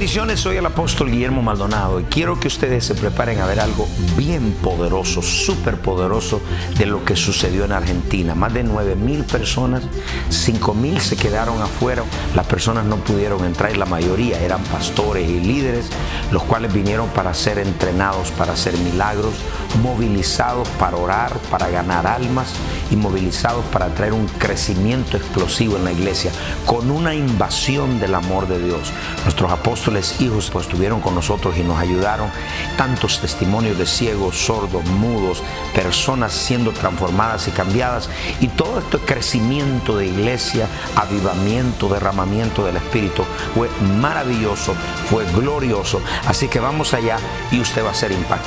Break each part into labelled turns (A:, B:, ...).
A: Bendiciones, soy el apóstol Guillermo Maldonado y quiero que ustedes se preparen a ver algo bien poderoso, súper poderoso de lo que sucedió en Argentina. Más de 9 mil personas, 5 mil se quedaron afuera, las personas no pudieron entrar y la mayoría eran pastores y líderes, los cuales vinieron para ser entrenados, para hacer milagros, movilizados para orar, para ganar almas y movilizados para traer un crecimiento explosivo en la iglesia con una invasión del amor de Dios. Nuestros apóstoles hijos pues estuvieron con nosotros y nos ayudaron. Tantos testimonios de ciegos, sordos, mudos, personas siendo transformadas y cambiadas. Y todo este crecimiento de iglesia, avivamiento, derramamiento del Espíritu fue maravilloso, fue glorioso. Así que vamos allá y usted va a ser impactado.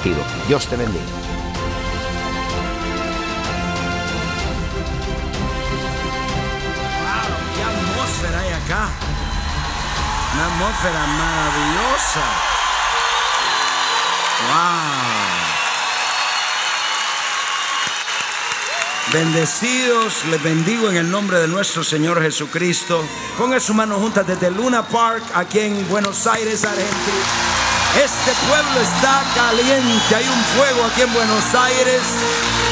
A: Dios te bendiga.
B: Una atmósfera maravillosa. ¡Wow! Bendecidos, les bendigo en el nombre de nuestro Señor Jesucristo. Ponga su mano juntas desde Luna Park, aquí en Buenos Aires, Argentina. Este pueblo está caliente, hay un fuego aquí en Buenos Aires.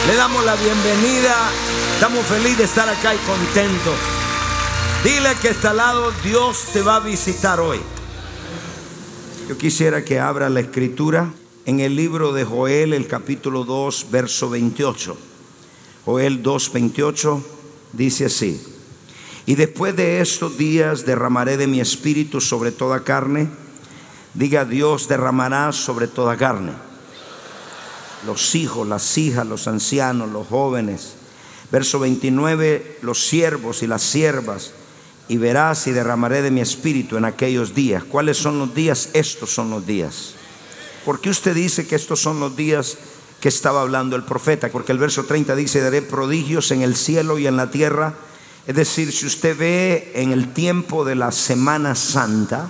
B: Le damos la bienvenida. Estamos felices de estar acá y contentos. Dile que está al lado, Dios te va a visitar hoy. Yo quisiera que abra la escritura en el libro de Joel, el capítulo 2, verso 28. Joel 2, 28 dice así. Y después de estos días derramaré de mi espíritu sobre toda carne. Diga Dios derramará sobre toda carne. Los hijos, las hijas, los ancianos, los jóvenes. Verso 29, los siervos y las siervas y verás y derramaré de mi espíritu en aquellos días. ¿Cuáles son los días? Estos son los días. ¿Por qué usted dice que estos son los días que estaba hablando el profeta? Porque el verso 30 dice, daré prodigios en el cielo y en la tierra. Es decir, si usted ve en el tiempo de la Semana Santa,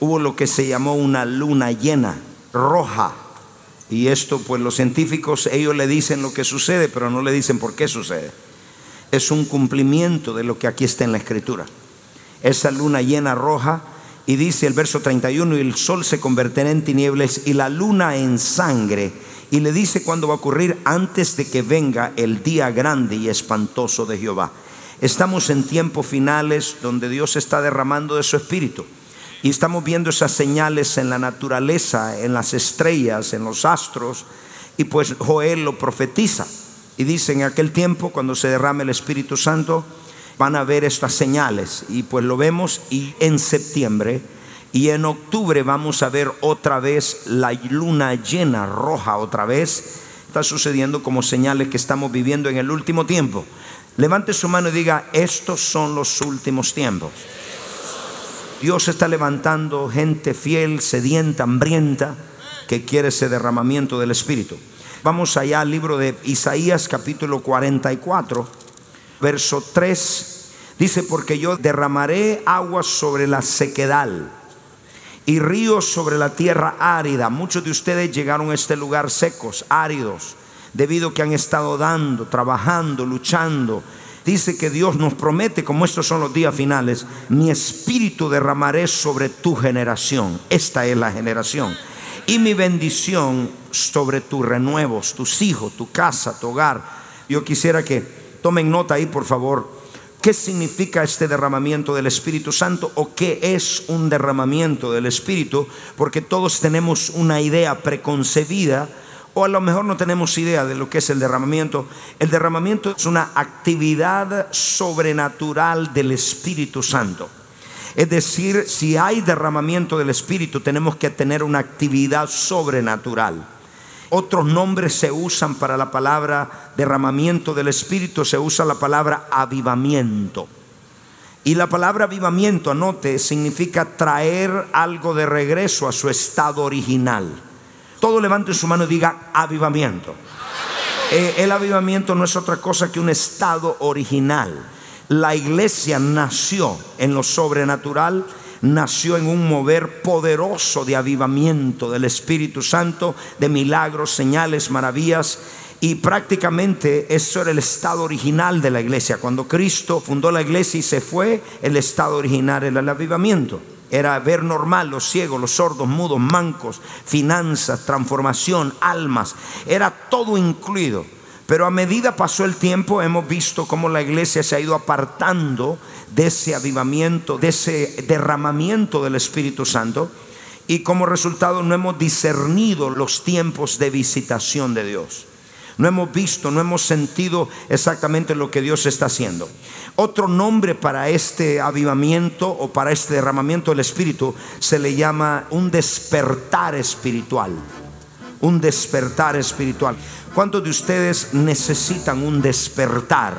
B: hubo lo que se llamó una luna llena, roja. Y esto, pues los científicos, ellos le dicen lo que sucede, pero no le dicen por qué sucede es un cumplimiento de lo que aquí está en la escritura. Esa luna llena roja y dice el verso 31, y el sol se convertirá en tinieblas y la luna en sangre. Y le dice cuándo va a ocurrir antes de que venga el día grande y espantoso de Jehová. Estamos en tiempos finales donde Dios está derramando de su espíritu. Y estamos viendo esas señales en la naturaleza, en las estrellas, en los astros. Y pues Joel lo profetiza. Y dice, en aquel tiempo, cuando se derrame el Espíritu Santo, van a ver estas señales. Y pues lo vemos y en septiembre y en octubre vamos a ver otra vez la luna llena roja otra vez. Está sucediendo como señales que estamos viviendo en el último tiempo. Levante su mano y diga, estos son los últimos tiempos. Dios está levantando gente fiel, sedienta, hambrienta, que quiere ese derramamiento del Espíritu. Vamos allá al libro de Isaías capítulo 44, verso 3. Dice, porque yo derramaré aguas sobre la sequedad y ríos sobre la tierra árida. Muchos de ustedes llegaron a este lugar secos, áridos, debido a que han estado dando, trabajando, luchando. Dice que Dios nos promete, como estos son los días finales, mi espíritu derramaré sobre tu generación. Esta es la generación y mi bendición sobre tus renuevos, tus hijos, tu casa, tu hogar. Yo quisiera que tomen nota ahí, por favor. ¿Qué significa este derramamiento del Espíritu Santo o qué es un derramamiento del Espíritu? Porque todos tenemos una idea preconcebida o a lo mejor no tenemos idea de lo que es el derramamiento. El derramamiento es una actividad sobrenatural del Espíritu Santo. Es decir, si hay derramamiento del Espíritu, tenemos que tener una actividad sobrenatural. Otros nombres se usan para la palabra derramamiento del Espíritu, se usa la palabra avivamiento. Y la palabra avivamiento, anote, significa traer algo de regreso a su estado original. Todo levante su mano y diga avivamiento. Eh, el avivamiento no es otra cosa que un estado original. La iglesia nació en lo sobrenatural, nació en un mover poderoso de avivamiento del Espíritu Santo, de milagros, señales, maravillas. Y prácticamente eso era el estado original de la iglesia. Cuando Cristo fundó la iglesia y se fue, el estado original era el avivamiento. Era ver normal los ciegos, los sordos, mudos, mancos, finanzas, transformación, almas. Era todo incluido. Pero a medida pasó el tiempo, hemos visto cómo la iglesia se ha ido apartando de ese avivamiento, de ese derramamiento del Espíritu Santo. Y como resultado no hemos discernido los tiempos de visitación de Dios. No hemos visto, no hemos sentido exactamente lo que Dios está haciendo. Otro nombre para este avivamiento o para este derramamiento del Espíritu se le llama un despertar espiritual. Un despertar espiritual. ¿Cuántos de ustedes necesitan un despertar?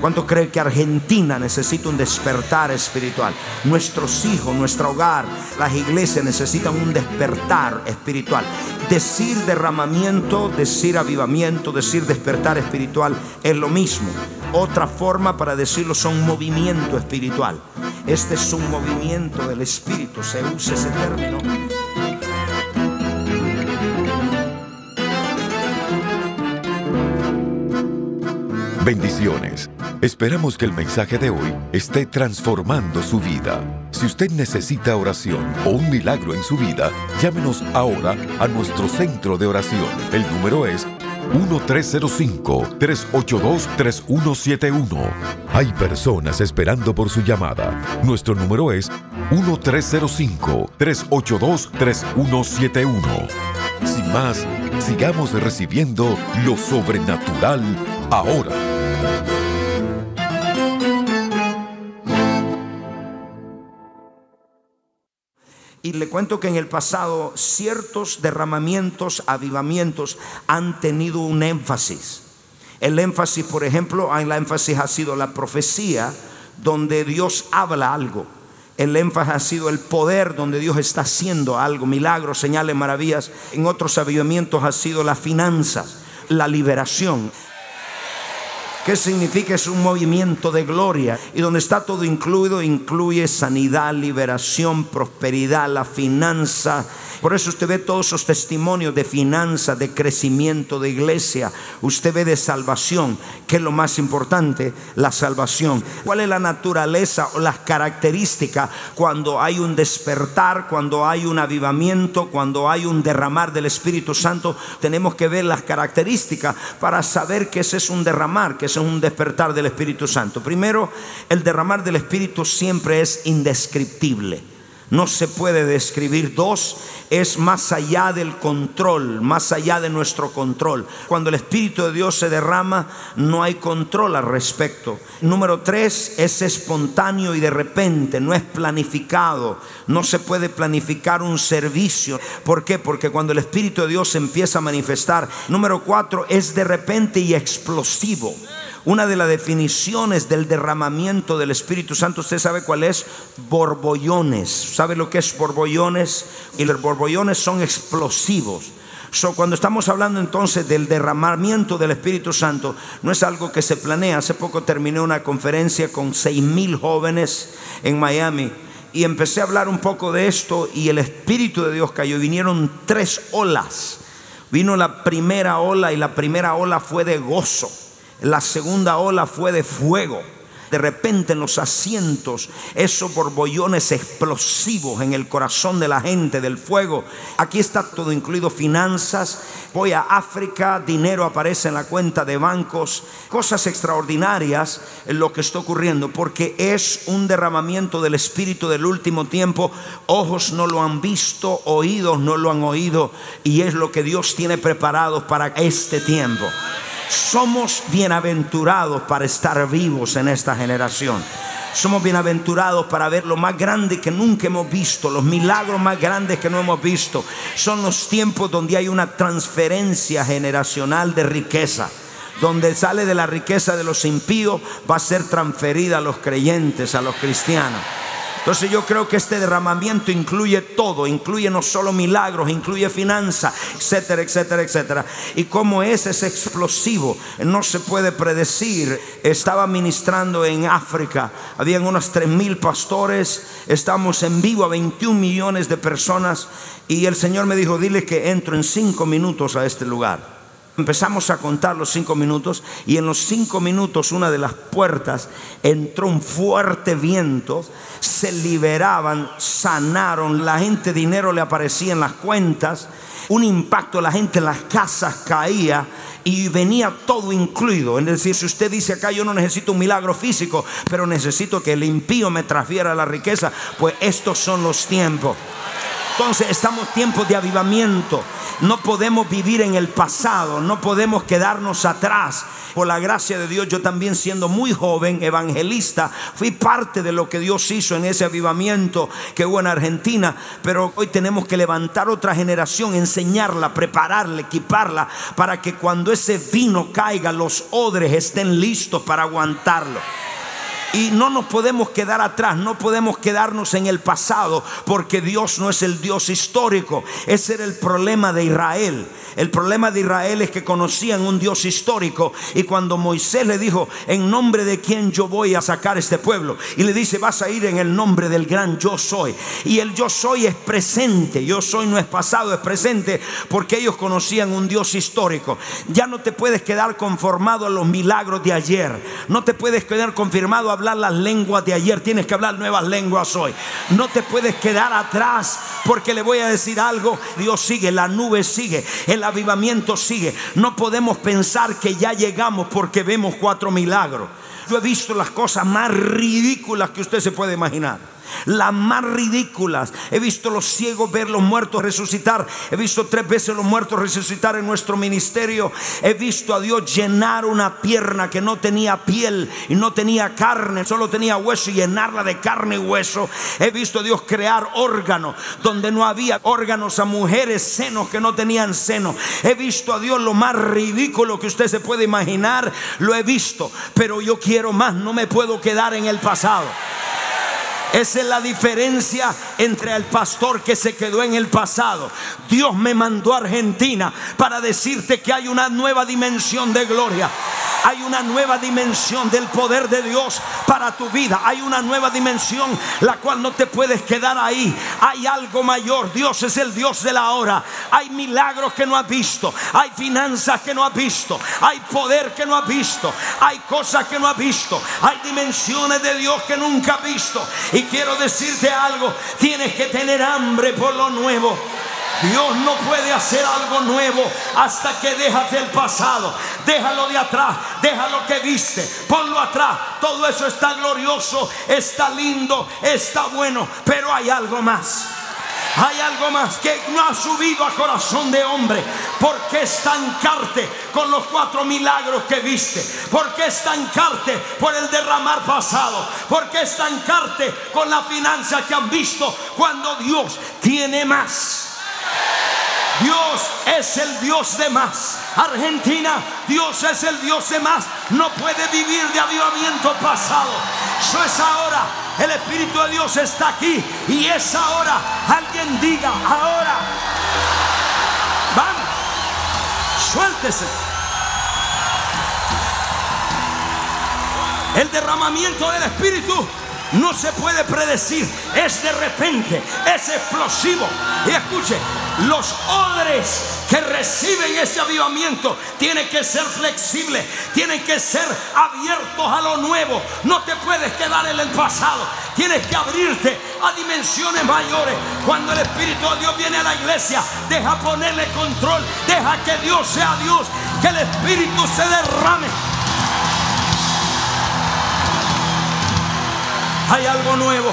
B: ¿Cuánto cree que Argentina necesita un despertar espiritual? Nuestros hijos, nuestro hogar, las iglesias necesitan un despertar espiritual. Decir derramamiento, decir avivamiento, decir despertar espiritual es lo mismo. Otra forma para decirlo son movimiento espiritual. Este es un movimiento del espíritu, se usa ese término.
C: Bendiciones. Esperamos que el mensaje de hoy esté transformando su vida. Si usted necesita oración o un milagro en su vida, llámenos ahora a nuestro centro de oración. El número es 1-305-382-3171. Hay personas esperando por su llamada. Nuestro número es 1-305-382-3171. Sin más, sigamos recibiendo lo sobrenatural ahora.
B: Cuento que en el pasado ciertos derramamientos, avivamientos han tenido un énfasis. El énfasis, por ejemplo, en la énfasis ha sido la profecía, donde Dios habla algo. El énfasis ha sido el poder donde Dios está haciendo algo, milagros, señales, maravillas. En otros avivamientos ha sido las finanzas, la liberación. ¿Qué significa? Es un movimiento de gloria. Y donde está todo incluido, incluye sanidad, liberación, prosperidad, la finanza. Por eso usted ve todos esos testimonios de finanza, de crecimiento de iglesia. Usted ve de salvación, que es lo más importante, la salvación. ¿Cuál es la naturaleza o las características cuando hay un despertar, cuando hay un avivamiento, cuando hay un derramar del Espíritu Santo? Tenemos que ver las características para saber que ese es un derramar, que ese es un despertar del Espíritu Santo. Primero, el derramar del Espíritu siempre es indescriptible. No se puede describir. Dos, es más allá del control, más allá de nuestro control. Cuando el Espíritu de Dios se derrama, no hay control al respecto. Número tres, es espontáneo y de repente, no es planificado. No se puede planificar un servicio. ¿Por qué? Porque cuando el Espíritu de Dios empieza a manifestar. Número cuatro, es de repente y explosivo. Una de las definiciones del derramamiento del Espíritu Santo, usted sabe cuál es, borbollones. ¿Sabe lo que es borbollones? Y los borbollones son explosivos. cuando estamos hablando entonces del derramamiento del Espíritu Santo, no es algo que se planea. Hace poco terminé una conferencia con seis mil jóvenes en Miami y empecé a hablar un poco de esto y el Espíritu de Dios cayó. Vinieron tres olas. Vino la primera ola y la primera ola fue de gozo. La segunda ola fue de fuego. De repente en los asientos, esos borbollones explosivos en el corazón de la gente, del fuego. Aquí está todo incluido, finanzas. Voy a África, dinero aparece en la cuenta de bancos. Cosas extraordinarias en lo que está ocurriendo, porque es un derramamiento del Espíritu del último tiempo. Ojos no lo han visto, oídos no lo han oído, y es lo que Dios tiene preparado para este tiempo. Somos bienaventurados para estar vivos en esta generación. Somos bienaventurados para ver lo más grande que nunca hemos visto, los milagros más grandes que no hemos visto. Son los tiempos donde hay una transferencia generacional de riqueza donde sale de la riqueza de los impíos, va a ser transferida a los creyentes, a los cristianos. Entonces yo creo que este derramamiento incluye todo, incluye no solo milagros, incluye finanzas, etcétera, etcétera, etcétera. Y como ese es explosivo, no se puede predecir. Estaba ministrando en África, habían unos tres mil pastores, estamos en vivo a 21 millones de personas y el Señor me dijo, dile que entro en cinco minutos a este lugar. Empezamos a contar los cinco minutos y en los cinco minutos una de las puertas entró un fuerte viento, se liberaban, sanaron, la gente dinero le aparecía en las cuentas, un impacto, la gente en las casas caía y venía todo incluido. Es decir, si usted dice acá yo no necesito un milagro físico, pero necesito que el impío me transfiera la riqueza, pues estos son los tiempos. Entonces estamos tiempos de avivamiento. No podemos vivir en el pasado, no podemos quedarnos atrás. Por la gracia de Dios, yo también siendo muy joven, evangelista, fui parte de lo que Dios hizo en ese avivamiento que hubo en Argentina. Pero hoy tenemos que levantar otra generación, enseñarla, prepararla, equiparla, para que cuando ese vino caiga, los odres estén listos para aguantarlo. Y no nos podemos quedar atrás, no podemos quedarnos en el pasado, porque Dios no es el Dios histórico. Ese era el problema de Israel. El problema de Israel es que conocían un Dios histórico. Y cuando Moisés le dijo, en nombre de quién yo voy a sacar este pueblo, y le dice, vas a ir en el nombre del gran yo soy. Y el yo soy es presente, yo soy no es pasado, es presente, porque ellos conocían un Dios histórico. Ya no te puedes quedar conformado a los milagros de ayer, no te puedes quedar confirmado a hablar las lenguas de ayer, tienes que hablar nuevas lenguas hoy. No te puedes quedar atrás porque le voy a decir algo, Dios sigue, la nube sigue, el avivamiento sigue. No podemos pensar que ya llegamos porque vemos cuatro milagros. Yo he visto las cosas más ridículas que usted se puede imaginar las más ridículas. He visto los ciegos ver los muertos resucitar. He visto tres veces los muertos resucitar en nuestro ministerio. He visto a Dios llenar una pierna que no tenía piel y no tenía carne, solo tenía hueso y llenarla de carne y hueso. He visto a Dios crear órganos donde no había órganos a mujeres, senos que no tenían seno. He visto a Dios lo más ridículo que usted se puede imaginar. Lo he visto, pero yo quiero más. No me puedo quedar en el pasado. Esa es la diferencia entre el pastor que se quedó en el pasado. Dios me mandó a Argentina para decirte que hay una nueva dimensión de gloria. Hay una nueva dimensión del poder de Dios para tu vida. Hay una nueva dimensión la cual no te puedes quedar ahí. Hay algo mayor. Dios es el Dios de la hora. Hay milagros que no has visto. Hay finanzas que no has visto. Hay poder que no has visto. Hay cosas que no has visto. Hay dimensiones de Dios que nunca has visto. Y quiero decirte algo. Tienes que tener hambre por lo nuevo. Dios no puede hacer algo nuevo hasta que dejas el pasado. Déjalo de atrás, déjalo que viste, ponlo atrás. Todo eso está glorioso, está lindo, está bueno, pero hay algo más. Hay algo más que no ha subido a corazón de hombre. ¿Por qué estancarte con los cuatro milagros que viste? ¿Por qué estancarte por el derramar pasado? ¿Por qué estancarte con la finanza que han visto cuando Dios tiene más? Dios es el Dios de más. Argentina, Dios es el Dios de más. No puede vivir de avivamiento pasado. Eso es ahora. El Espíritu de Dios está aquí y es ahora. Alguien diga, ahora. Vamos. Suéltese. El derramamiento del Espíritu no se puede predecir, es de repente, es explosivo. Y escuche, los odres que reciben ese avivamiento tienen que ser flexibles, tienen que ser abiertos a lo nuevo. No te puedes quedar en el pasado, tienes que abrirte a dimensiones mayores. Cuando el Espíritu de Dios viene a la iglesia, deja ponerle control, deja que Dios sea Dios, que el Espíritu se derrame. Hay algo nuevo.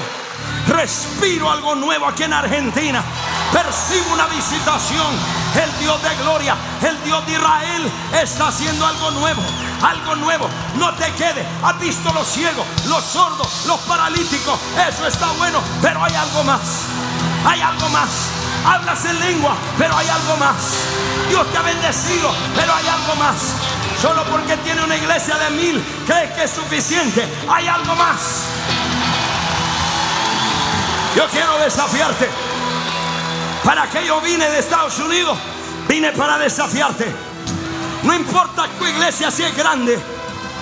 B: Respiro algo nuevo aquí en Argentina. Percibo una visitación. El Dios de gloria, el Dios de Israel está haciendo algo nuevo. Algo nuevo. No te quedes. Has visto los ciegos, los sordos, los paralíticos. Eso está bueno. Pero hay algo más. Hay algo más. Hablas en lengua, pero hay algo más. Dios te ha bendecido, pero hay algo más. Solo porque tiene una iglesia de mil, crees que es suficiente. Hay algo más. Yo quiero desafiarte. ¿Para qué yo vine de Estados Unidos? Vine para desafiarte. No importa tu iglesia si es grande.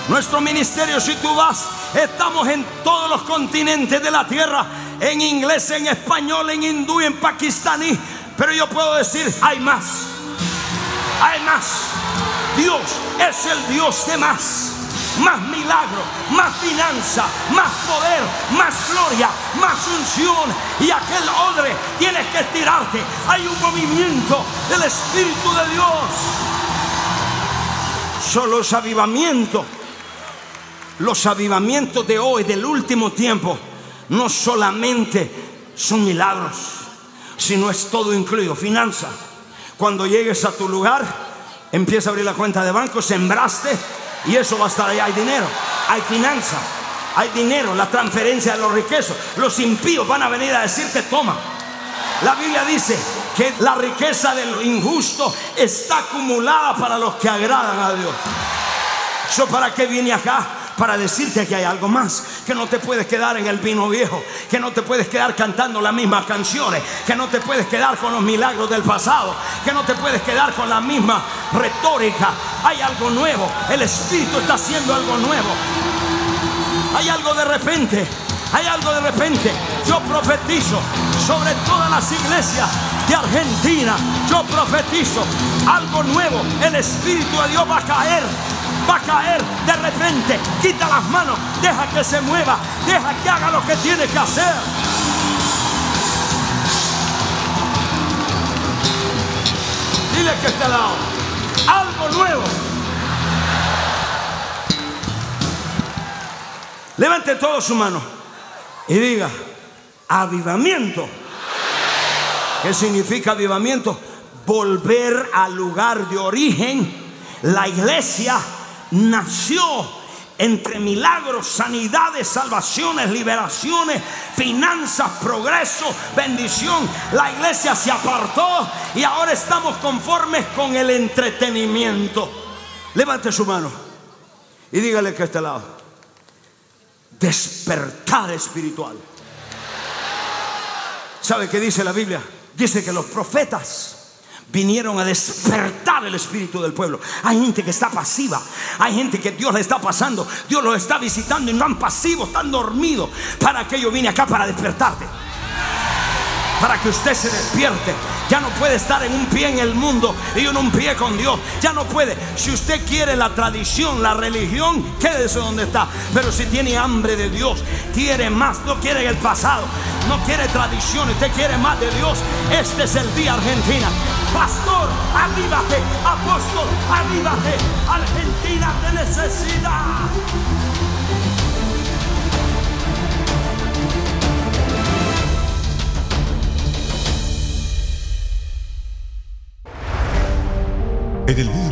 B: Nuestro ministerio, si tú vas, estamos en todos los continentes de la tierra. En inglés, en español, en hindú, en pakistaní. Pero yo puedo decir, hay más. Hay más. Dios es el Dios de más más milagro, más finanza, más poder, más gloria, más unción. Y aquel odre tienes que estirarte. Hay un movimiento del Espíritu de Dios. Solo los avivamientos, los avivamientos de hoy, del último tiempo, no solamente son milagros, sino es todo incluido, finanza. Cuando llegues a tu lugar, empieza a abrir la cuenta de banco, sembraste y eso va a estar ahí. Hay dinero, hay finanza, hay dinero, la transferencia de los riquezos. Los impíos van a venir a decirte, toma. La Biblia dice que la riqueza del injusto está acumulada para los que agradan a Dios. ¿Yo para qué vine acá? Para decirte que hay algo más, que no te puedes quedar en el vino viejo, que no te puedes quedar cantando las mismas canciones, que no te puedes quedar con los milagros del pasado, que no te puedes quedar con la misma retórica. Hay algo nuevo, el Espíritu está haciendo algo nuevo. Hay algo de repente, hay algo de repente. Yo profetizo sobre todas las iglesias de Argentina. Yo profetizo algo nuevo. El Espíritu de Dios va a caer va a caer de repente. Quita las manos, deja que se mueva, deja que haga lo que tiene que hacer. Dile que este lado, algo nuevo. Levante todo su mano y diga, avivamiento. ¿Qué significa avivamiento? Volver al lugar de origen. La iglesia nació entre milagros, sanidades, salvaciones, liberaciones, finanzas, progreso, bendición. La iglesia se apartó y ahora estamos conformes con el entretenimiento. Levante su mano y dígale que este lado. Despertar espiritual. ¿Sabe qué dice la Biblia? Dice que los profetas vinieron a despertar el espíritu del pueblo. Hay gente que está pasiva, hay gente que Dios le está pasando, Dios los está visitando y no han pasivos, están dormidos. Para que yo vine acá para despertarte para que usted se despierte. Ya no puede estar en un pie en el mundo y en un pie con Dios. Ya no puede. Si usted quiere la tradición, la religión, quédese donde está. Pero si tiene hambre de Dios, quiere más, no quiere el pasado, no quiere tradición, usted quiere más de Dios, este es el día Argentina. Pastor, avívate, apóstol, avívate. Argentina te necesita.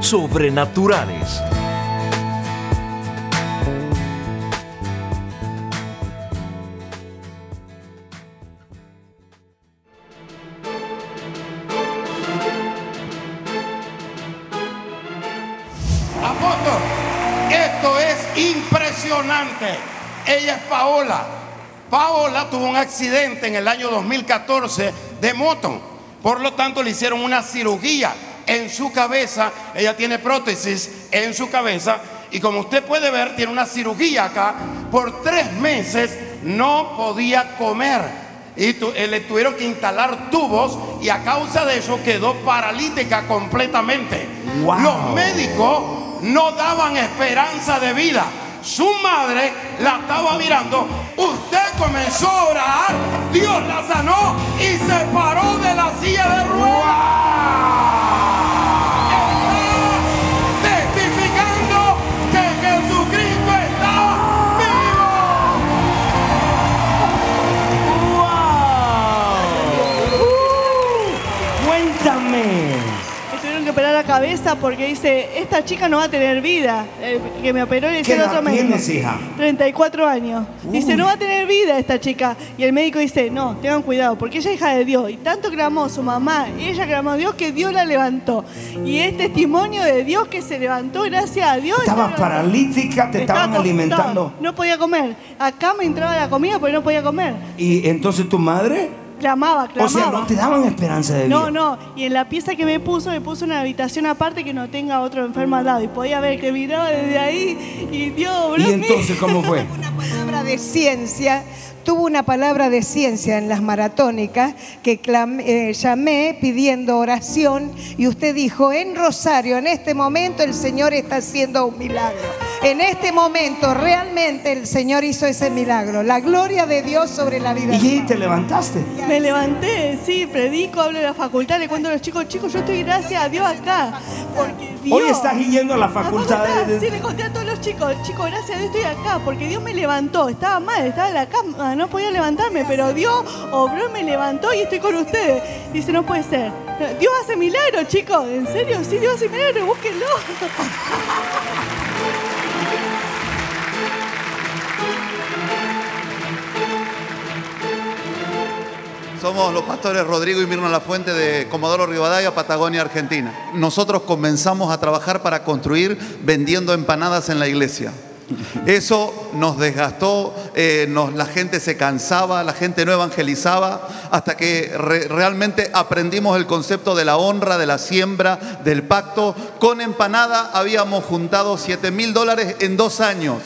D: sobrenaturales.
E: Apóstol, esto es impresionante. Ella es Paola. Paola tuvo un accidente en el año 2014 de moto. Por lo tanto, le hicieron una cirugía en su cabeza. Ella tiene prótesis en su cabeza. Y como usted puede ver, tiene una cirugía acá. Por tres meses no podía comer. Y eh, le tuvieron que instalar tubos y a causa de eso quedó paralítica completamente. Los médicos no daban esperanza de vida. Su madre la estaba mirando. Usted comenzó a orar. Dios la sanó y se paró de la silla de ruedas.
F: Porque dice, esta chica no va a tener vida. que me operó le
B: dice otro médico. Tienes,
F: hija? 34 años. Dice, no va a tener vida esta chica. Y el médico dice, no, tengan cuidado, porque ella es hija de Dios. Y tanto clamó su mamá, ella clamó a Dios que Dios la levantó. Y es testimonio de Dios que se levantó gracias a Dios.
B: Estabas paralítica, te estaban alimentando.
F: No podía comer. Acá me entraba la comida porque no podía comer.
B: ¿Y entonces tu madre?
F: Clamaba, clamaba.
B: O sea, no te daban esperanza de vida.
F: No, no. Y en la pieza que me puso, me puso una habitación aparte que no tenga otro enfermo al lado. Y podía ver que miraba desde ahí y Dios,
B: ¿Y entonces cómo fue?
G: Una palabra de ciencia tuvo una palabra de ciencia en las maratónicas que eh, llamé pidiendo oración y usted dijo, en Rosario, en este momento el Señor está haciendo un milagro. En este momento realmente el Señor hizo ese milagro. La gloria de Dios sobre la vida.
B: ¿Y te levantaste?
F: Me levanté, sí, predico, hablo de la facultad, le cuento a los chicos, chicos, yo estoy gracias a Dios acá. Porque Dios,
B: Hoy estás yendo a la facultad.
F: de... Sí, le conté a todos los chicos, chicos, gracias a Dios estoy acá, porque Dios me levantó. Estaba mal, estaba en la cama, no podía levantarme, pero Dios obró, me levantó y estoy con ustedes. Dice, no puede ser. Dios hace milagros, chicos. ¿En serio? Sí, Dios hace milagros, búsquenlo.
H: Somos los pastores Rodrigo y Mirna La Fuente de Comodoro Rivadavia, Patagonia, Argentina. Nosotros comenzamos a trabajar para construir vendiendo empanadas en la iglesia. Eso nos desgastó, eh, la gente se cansaba, la gente no evangelizaba, hasta que realmente aprendimos el concepto de la honra, de la siembra, del pacto. Con empanada habíamos juntado 7 mil dólares en dos años.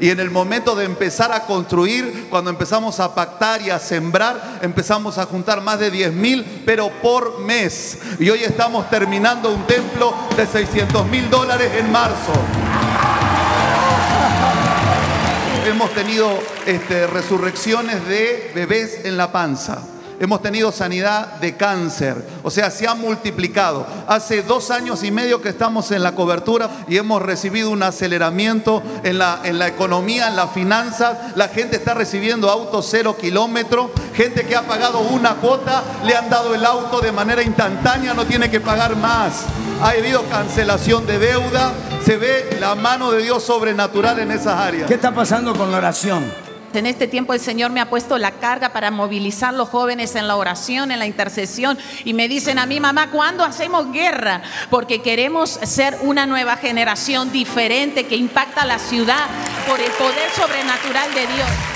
H: Y en el momento de empezar a construir, cuando empezamos a pactar y a sembrar, empezamos a juntar más de 10 mil, pero por mes. Y hoy estamos terminando un templo de 600 mil dólares en marzo hemos tenido este, resurrecciones de bebés en la panza. Hemos tenido sanidad de cáncer, o sea, se ha multiplicado. Hace dos años y medio que estamos en la cobertura y hemos recibido un aceleramiento en la, en la economía, en las finanzas. La gente está recibiendo autos cero kilómetros. Gente que ha pagado una cuota, le han dado el auto de manera instantánea, no tiene que pagar más. Ha habido cancelación de deuda. Se ve la mano de Dios sobrenatural en esas áreas.
B: ¿Qué está pasando con la oración?
I: En este tiempo el Señor me ha puesto la carga para movilizar los jóvenes en la oración, en la intercesión. Y me dicen a mi mamá, ¿cuándo hacemos guerra? Porque queremos ser una nueva generación diferente que impacta la ciudad por el poder sobrenatural de Dios.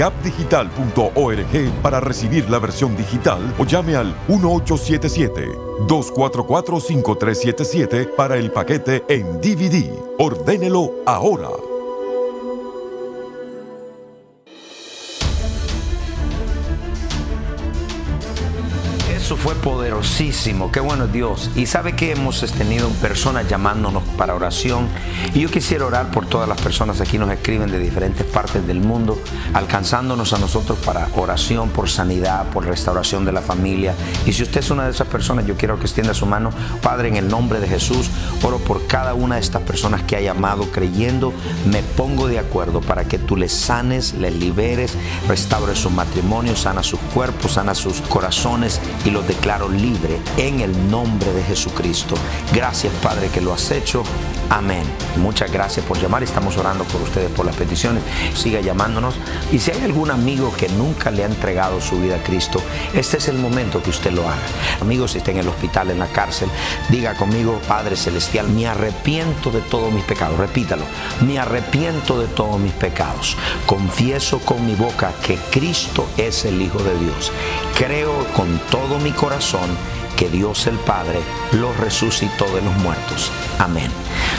C: capdigital.org para recibir la versión digital o llame al 1877-244-5377 para el paquete en DVD. Ordénelo ahora.
B: Eso fue poderosísimo, qué bueno Dios. Y sabe que hemos tenido personas llamándonos para oración. Y yo quisiera orar por todas las personas aquí nos escriben de diferentes partes del mundo, alcanzándonos a nosotros para oración, por sanidad, por restauración de la familia. Y si usted es una de esas personas, yo quiero que extienda su mano. Padre, en el nombre de Jesús, oro por cada una de estas personas que ha llamado creyendo. Me pongo de acuerdo para que tú les sanes, les liberes, restaures su matrimonio, sana sus cuerpos, sana sus corazones y los declaro libre en el nombre de Jesucristo. Gracias Padre que lo has hecho. Amén. Muchas gracias por llamar. Estamos orando por ustedes, por las peticiones. Siga llamándonos. Y si hay algún amigo que nunca le ha entregado su vida a Cristo, este es el momento que usted lo haga. Amigos, si está en el hospital, en la cárcel, diga conmigo, Padre Celestial, me arrepiento de todos mis pecados. Repítalo. Me arrepiento de todos mis pecados. Confieso con mi boca que Cristo es el Hijo de Dios. Creo con todo mi corazón que Dios el Padre lo resucitó de los muertos. Amén.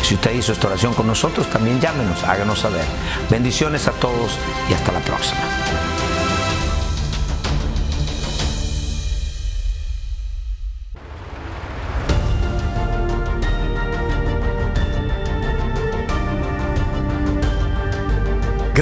B: Si usted hizo esta oración con nosotros, también llámenos, háganos saber. Bendiciones a todos y hasta la próxima.